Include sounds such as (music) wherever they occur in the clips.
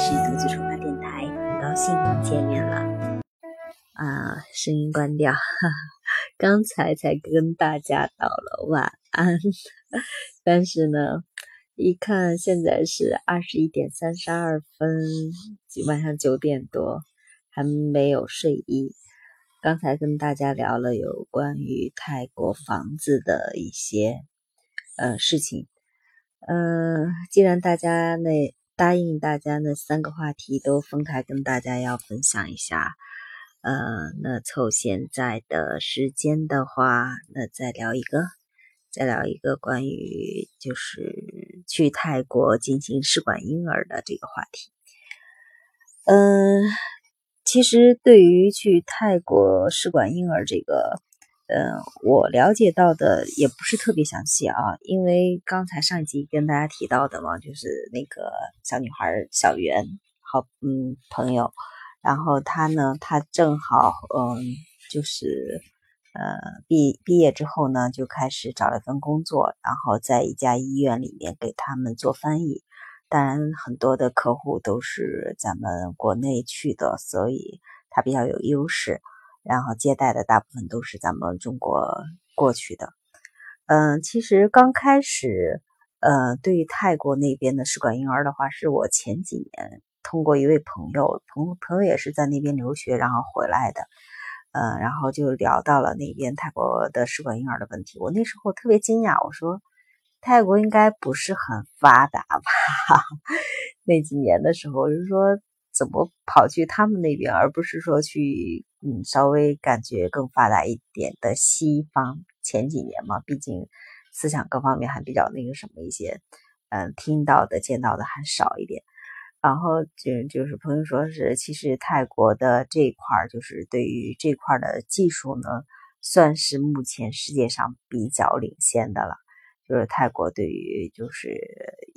是独自出发电台，很高兴见面了。啊，声音关掉，哈，(laughs) 刚才才跟大家道了晚安，但是呢，一看现在是二十一点三十二分，晚上九点多，还没有睡意。刚才跟大家聊了有关于泰国房子的一些呃事情，嗯，既然大家那。答应大家那三个话题都分开跟大家要分享一下，呃，那凑现在的时间的话，那再聊一个，再聊一个关于就是去泰国进行试管婴儿的这个话题。嗯，其实对于去泰国试管婴儿这个。嗯，我了解到的也不是特别详细啊，因为刚才上一集跟大家提到的嘛，就是那个小女孩小袁，好，嗯，朋友，然后她呢，她正好，嗯，就是呃，毕毕业之后呢，就开始找了份工作，然后在一家医院里面给他们做翻译，当然很多的客户都是咱们国内去的，所以她比较有优势。然后接待的大部分都是咱们中国过去的，嗯，其实刚开始，呃，对于泰国那边的试管婴儿的话，是我前几年通过一位朋友，朋朋友也是在那边留学，然后回来的，嗯，然后就聊到了那边泰国的试管婴儿的问题。我那时候特别惊讶，我说泰国应该不是很发达吧？(laughs) 那几年的时候，我就说。怎么跑去他们那边，而不是说去嗯稍微感觉更发达一点的西方？前几年嘛，毕竟思想各方面还比较那个什么一些，嗯，听到的见到的还少一点。然后就就是朋友说是，其实泰国的这一块就是对于这块的技术呢，算是目前世界上比较领先的了。就是泰国对于就是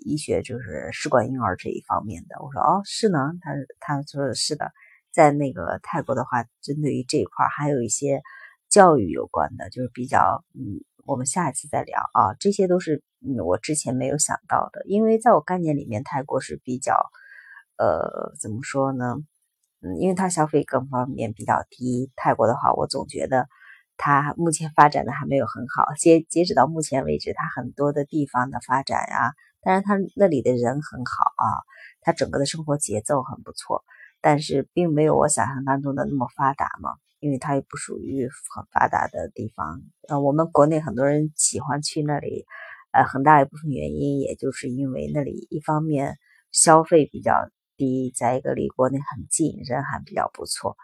医学就是试管婴儿这一方面的，我说哦是呢，他他说是的，在那个泰国的话，针对于这一块还有一些教育有关的，就是比较嗯，我们下一次再聊啊，这些都是嗯我之前没有想到的，因为在我概念里面，泰国是比较呃怎么说呢，嗯，因为它消费各方面比较低，泰国的话，我总觉得。它目前发展的还没有很好，截截止到目前为止，它很多的地方的发展呀，当然它那里的人很好啊，它整个的生活节奏很不错，但是并没有我想象当中的那么发达嘛，因为它也不属于很发达的地方。呃，我们国内很多人喜欢去那里，呃，很大一部分原因也就是因为那里一方面消费比较低，再一个离国内很近，人还比较不错。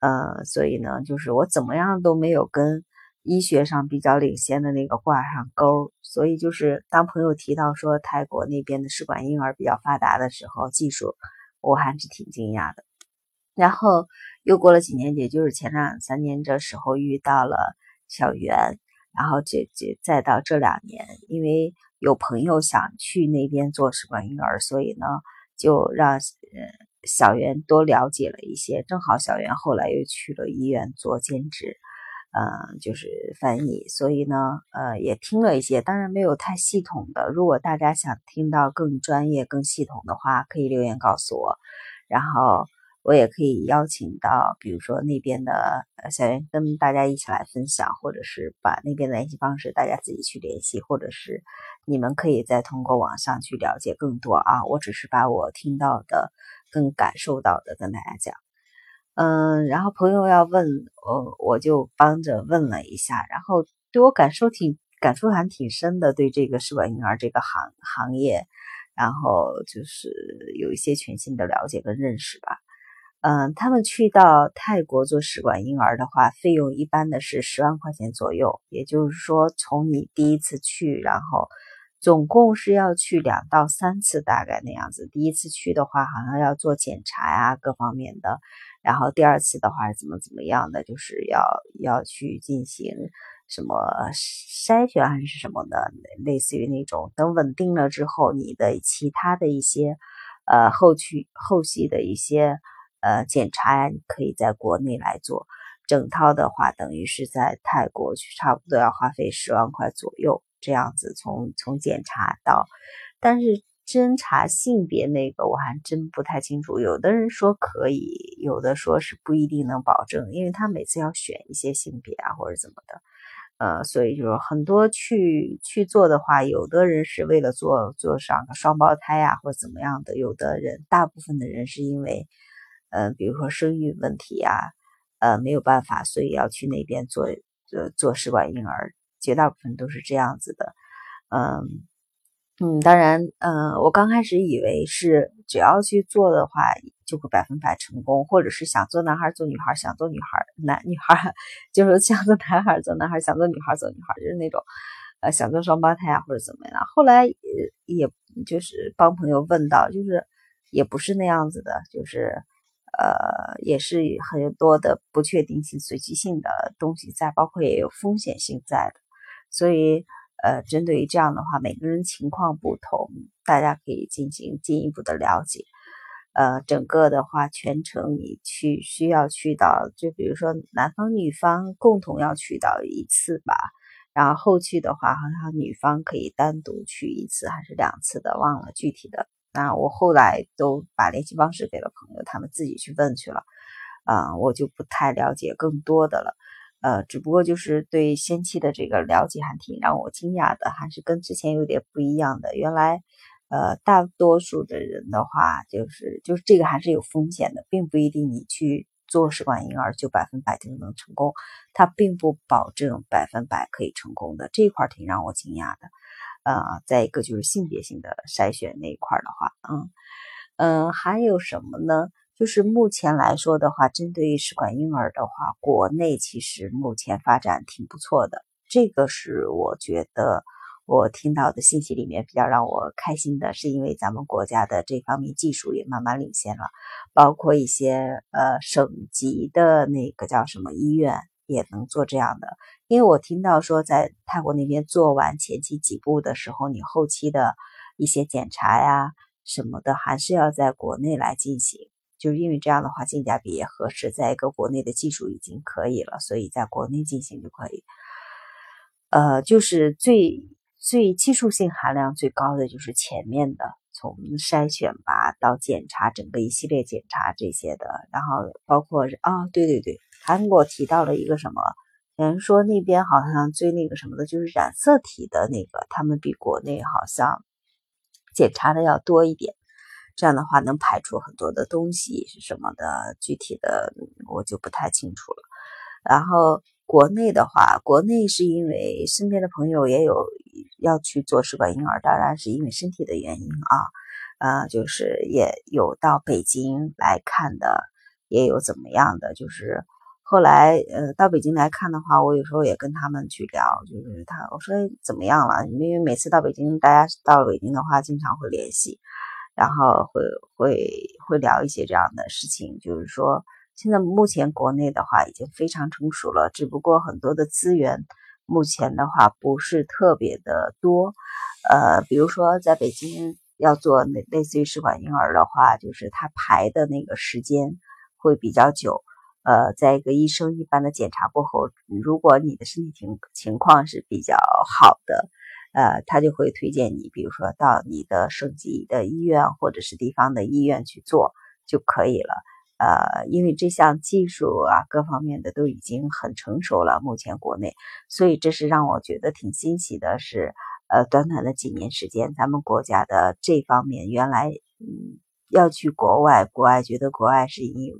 呃，所以呢，就是我怎么样都没有跟医学上比较领先的那个挂上钩，所以就是当朋友提到说泰国那边的试管婴儿比较发达的时候，技术我还是挺惊讶的。然后又过了几年，也就是前两三年这时候遇到了小袁，然后这这再到这两年，因为有朋友想去那边做试管婴儿，所以呢就让呃。小袁多了解了一些，正好小袁后来又去了医院做兼职，呃，就是翻译，所以呢，呃，也听了一些，当然没有太系统的。如果大家想听到更专业、更系统的话，可以留言告诉我，然后我也可以邀请到，比如说那边的小袁跟大家一起来分享，或者是把那边的联系方式大家自己去联系，或者是你们可以再通过网上去了解更多啊。我只是把我听到的。更感受到的跟大家讲，嗯，然后朋友要问，我我就帮着问了一下，然后对我感受挺感触还挺深的，对这个试管婴儿这个行行业，然后就是有一些全新的了解跟认识吧。嗯，他们去到泰国做试管婴儿的话，费用一般的是十万块钱左右，也就是说从你第一次去，然后。总共是要去两到三次，大概那样子。第一次去的话，好像要做检查呀，各方面的。然后第二次的话，怎么怎么样的，就是要要去进行什么筛选还是什么的，类似于那种。等稳定了之后，你的其他的一些呃后续后续的一些呃检查呀，你可以在国内来做。整套的话，等于是在泰国去，差不多要花费十万块左右。这样子从从检查到，但是侦查性别那个我还真不太清楚，有的人说可以，有的说是不一定能保证，因为他每次要选一些性别啊或者怎么的，呃，所以就是很多去去做的话，有的人是为了做做上个双胞胎啊或者怎么样的，有的人大部分的人是因为，呃，比如说生育问题啊，呃，没有办法，所以要去那边做做做试管婴儿，绝大部分都是这样子的，嗯。嗯，当然，嗯，我刚开始以为是只要去做的话就会百分百成功，或者是想做男孩做女孩，想做女孩男女孩，(laughs) 就是想做男孩做男孩，想做女孩做女孩，就是那种，呃，想做双胞胎啊或者怎么样。后来也也就是帮朋友问到，就是也不是那样子的，就是呃，也是很多的不确定性、随机性的东西在，包括也有风险性在的，所以。呃，针对于这样的话，每个人情况不同，大家可以进行进一步的了解。呃，整个的话，全程你去需要去到，就比如说男方女方共同要去到一次吧，然后后续的话，好像女方可以单独去一次还是两次的，忘了具体的。那我后来都把联系方式给了朋友，他们自己去问去了。啊，我就不太了解更多的了。呃，只不过就是对先期的这个了解还挺让我惊讶的，还是跟之前有点不一样的。原来，呃，大多数的人的话，就是就是这个还是有风险的，并不一定你去做试管婴儿就百分百就能成功，它并不保证百分百可以成功的。这一块挺让我惊讶的。呃，再一个就是性别性的筛选那一块的话，嗯嗯，还有什么呢？就是目前来说的话，针对于试管婴儿的话，国内其实目前发展挺不错的。这个是我觉得我听到的信息里面比较让我开心的，是因为咱们国家的这方面技术也慢慢领先了，包括一些呃省级的那个叫什么医院也能做这样的。因为我听到说，在泰国那边做完前期几步的时候，你后期的一些检查呀什么的，还是要在国内来进行。就是因为这样的话性价比也合适，在一个国内的技术已经可以了，所以在国内进行就可以。呃，就是最最技术性含量最高的就是前面的，从筛选吧到检查整个一系列检查这些的，然后包括啊，对对对，韩国提到了一个什么，有人说那边好像最那个什么的，就是染色体的那个，他们比国内好像检查的要多一点。这样的话能排除很多的东西是什么的，具体的我就不太清楚了。然后国内的话，国内是因为身边的朋友也有要去做试管婴儿，当然是因为身体的原因啊，呃，就是也有到北京来看的，也有怎么样的，就是后来呃到北京来看的话，我有时候也跟他们去聊，就是他我说怎么样了？因为每次到北京，大家到了北京的话，经常会联系。然后会会会聊一些这样的事情，就是说，现在目前国内的话已经非常成熟了，只不过很多的资源目前的话不是特别的多。呃，比如说在北京要做类类似于试管婴儿的话，就是他排的那个时间会比较久。呃，在一个医生一般的检查过后，如果你的身体情情况是比较好的。呃，他就会推荐你，比如说到你的省级的医院或者是地方的医院去做就可以了。呃，因为这项技术啊，各方面的都已经很成熟了，目前国内，所以这是让我觉得挺欣喜的。是，呃，短短的几年时间，咱们国家的这方面原来嗯要去国外，国外觉得国外是一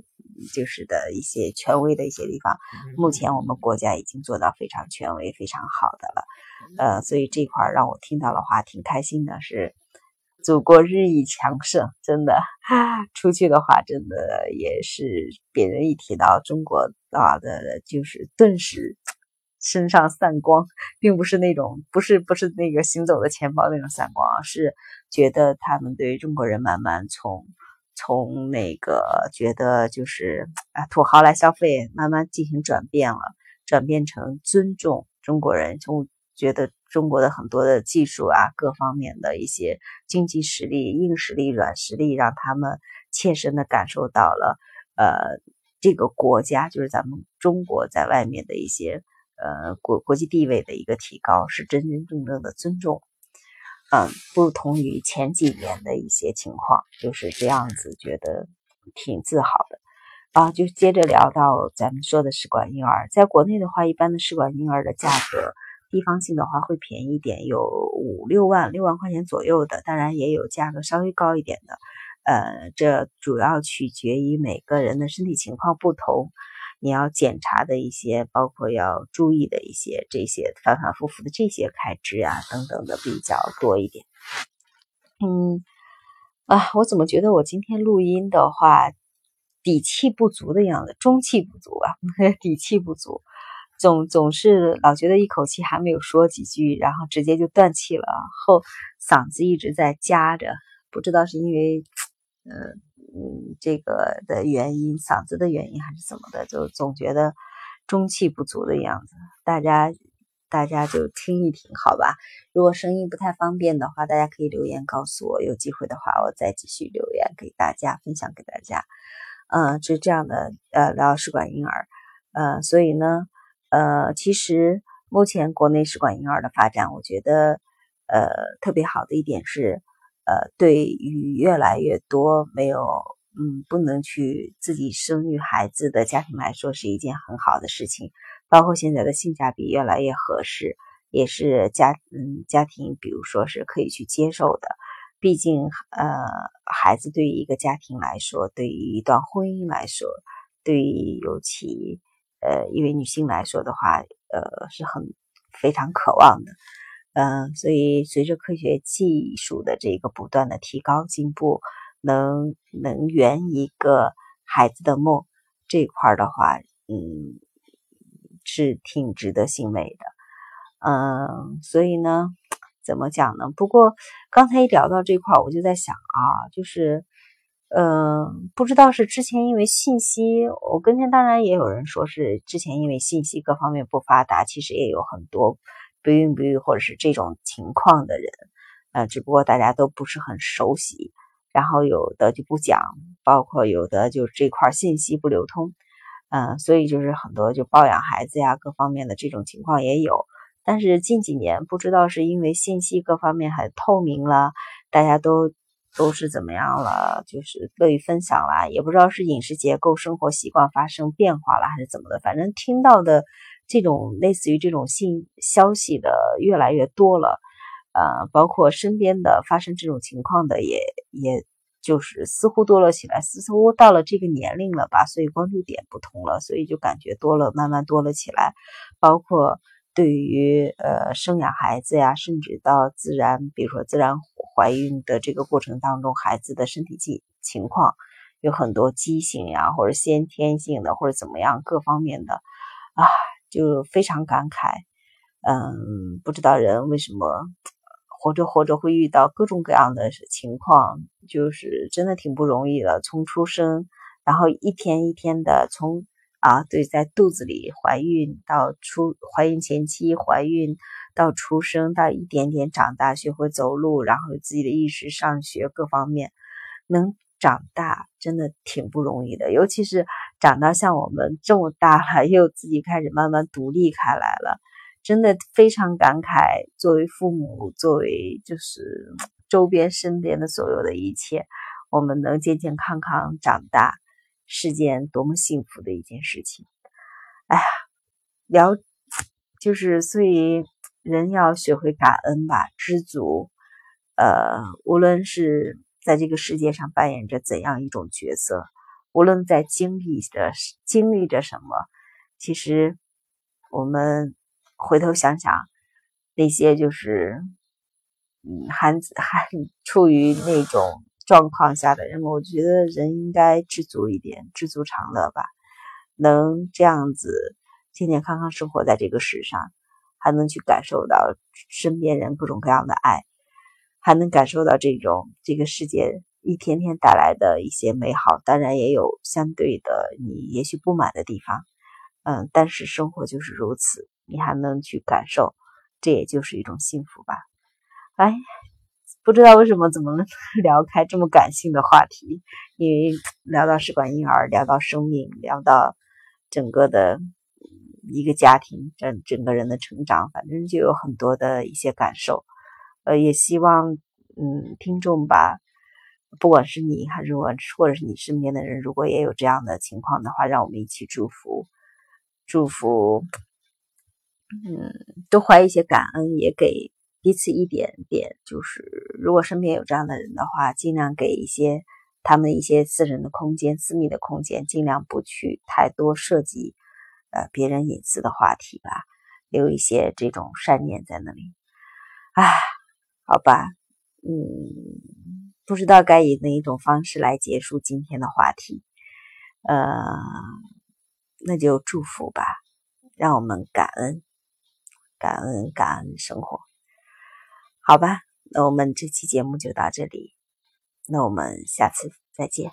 就是的一些权威的一些地方，目前我们国家已经做到非常权威、非常好的了。呃，所以这块让我听到的话挺开心的，是祖国日益强盛，真的 (laughs) 出去的话，真的也是别人一提到中国啊的，就是顿时身上散光，并不是那种不是不是那个行走的钱包那种散光，是觉得他们对中国人慢慢从从那个觉得就是啊土豪来消费，慢慢进行转变了，转变成尊重中国人，从。觉得中国的很多的技术啊，各方面的一些经济实力、硬实力、软实力，让他们切身的感受到了，呃，这个国家就是咱们中国在外面的一些呃国国际地位的一个提高，是真真正正的尊重。嗯，不同于前几年的一些情况，就是这样子，觉得挺自豪的啊。就接着聊到咱们说的试管婴儿，在国内的话，一般的试管婴儿的价格，地方性的话会便宜一点，有五六万、六万块钱左右的，当然也有价格稍微高一点的。呃，这主要取决于每个人的身体情况不同。你要检查的一些，包括要注意的一些这些反反复复的这些开支啊等等的比较多一点。嗯，啊，我怎么觉得我今天录音的话底气不足的样子，中气不足啊，(laughs) 底气不足，总总是老觉得一口气还没有说几句，然后直接就断气了，后嗓子一直在夹着，不知道是因为，嗯。嗯，这个的原因，嗓子的原因还是怎么的，就总觉得中气不足的样子。大家，大家就听一听，好吧？如果声音不太方便的话，大家可以留言告诉我。有机会的话，我再继续留言给大家分享给大家。嗯，是这样的，呃，聊试管婴儿，呃，所以呢，呃，其实目前国内试管婴儿的发展，我觉得，呃，特别好的一点是。呃，对于越来越多没有嗯不能去自己生育孩子的家庭来说，是一件很好的事情。包括现在的性价比越来越合适，也是家嗯家庭，比如说是可以去接受的。毕竟呃，孩子对于一个家庭来说，对于一段婚姻来说，对于尤其呃一位女性来说的话，呃是很非常渴望的。嗯，所以随着科学技术的这个不断的提高进步，能能圆一个孩子的梦这块的话，嗯，是挺值得欣慰的。嗯，所以呢，怎么讲呢？不过刚才一聊到这块，我就在想啊，就是，嗯，不知道是之前因为信息，我跟前当然也有人说是之前因为信息各方面不发达，其实也有很多。不孕不育或者是这种情况的人，呃，只不过大家都不是很熟悉，然后有的就不讲，包括有的就这块信息不流通，嗯，所以就是很多就抱养孩子呀，各方面的这种情况也有。但是近几年不知道是因为信息各方面很透明了，大家都都是怎么样了，就是乐于分享啦，也不知道是饮食结构、生活习惯发生变化了还是怎么的，反正听到的。这种类似于这种信消息的越来越多了，呃，包括身边的发生这种情况的也也就是似乎多了起来，似乎到了这个年龄了吧，所以关注点不同了，所以就感觉多了，慢慢多了起来。包括对于呃生养孩子呀，甚至到自然，比如说自然怀孕的这个过程当中，孩子的身体情情况有很多畸形呀，或者先天性的，或者怎么样各方面的啊。就非常感慨，嗯，不知道人为什么活着活着会遇到各种各样的情况，就是真的挺不容易的。从出生，然后一天一天的从啊，对，在肚子里怀孕到出怀孕前期怀孕到出生到一点点长大，学会走路，然后有自己的意识，上学各方面能。长大真的挺不容易的，尤其是长到像我们这么大了，又自己开始慢慢独立开来了，真的非常感慨。作为父母，作为就是周边身边的所有的一切，我们能健健康康长大，是件多么幸福的一件事情。哎呀，聊就是所以人要学会感恩吧，知足。呃，无论是。在这个世界上扮演着怎样一种角色？无论在经历着经历着什么，其实我们回头想想，那些就是嗯，还还处于那种状况下的人们，我觉得人应该知足一点，知足常乐吧。能这样子健健康康生活在这个世上，还能去感受到身边人各种各样的爱。还能感受到这种这个世界一天天带来的一些美好，当然也有相对的你也许不满的地方，嗯，但是生活就是如此，你还能去感受，这也就是一种幸福吧。哎，不知道为什么怎么能 (laughs) 聊开这么感性的话题，因为聊到试管婴儿，聊到生命，聊到整个的一个家庭，整整个人的成长，反正就有很多的一些感受。呃，也希望嗯，听众吧，不管是你还是我，或者是你身边的人，如果也有这样的情况的话，让我们一起祝福，祝福，嗯，多怀一些感恩，也给彼此一点点，就是如果身边有这样的人的话，尽量给一些他们一些私人的空间、私密的空间，尽量不去太多涉及呃别人隐私的话题吧，留一些这种善念在那里。唉，好吧，嗯，不知道该以哪一种方式来结束今天的话题，呃，那就祝福吧，让我们感恩，感恩，感恩生活。好吧，那我们这期节目就到这里，那我们下次再见。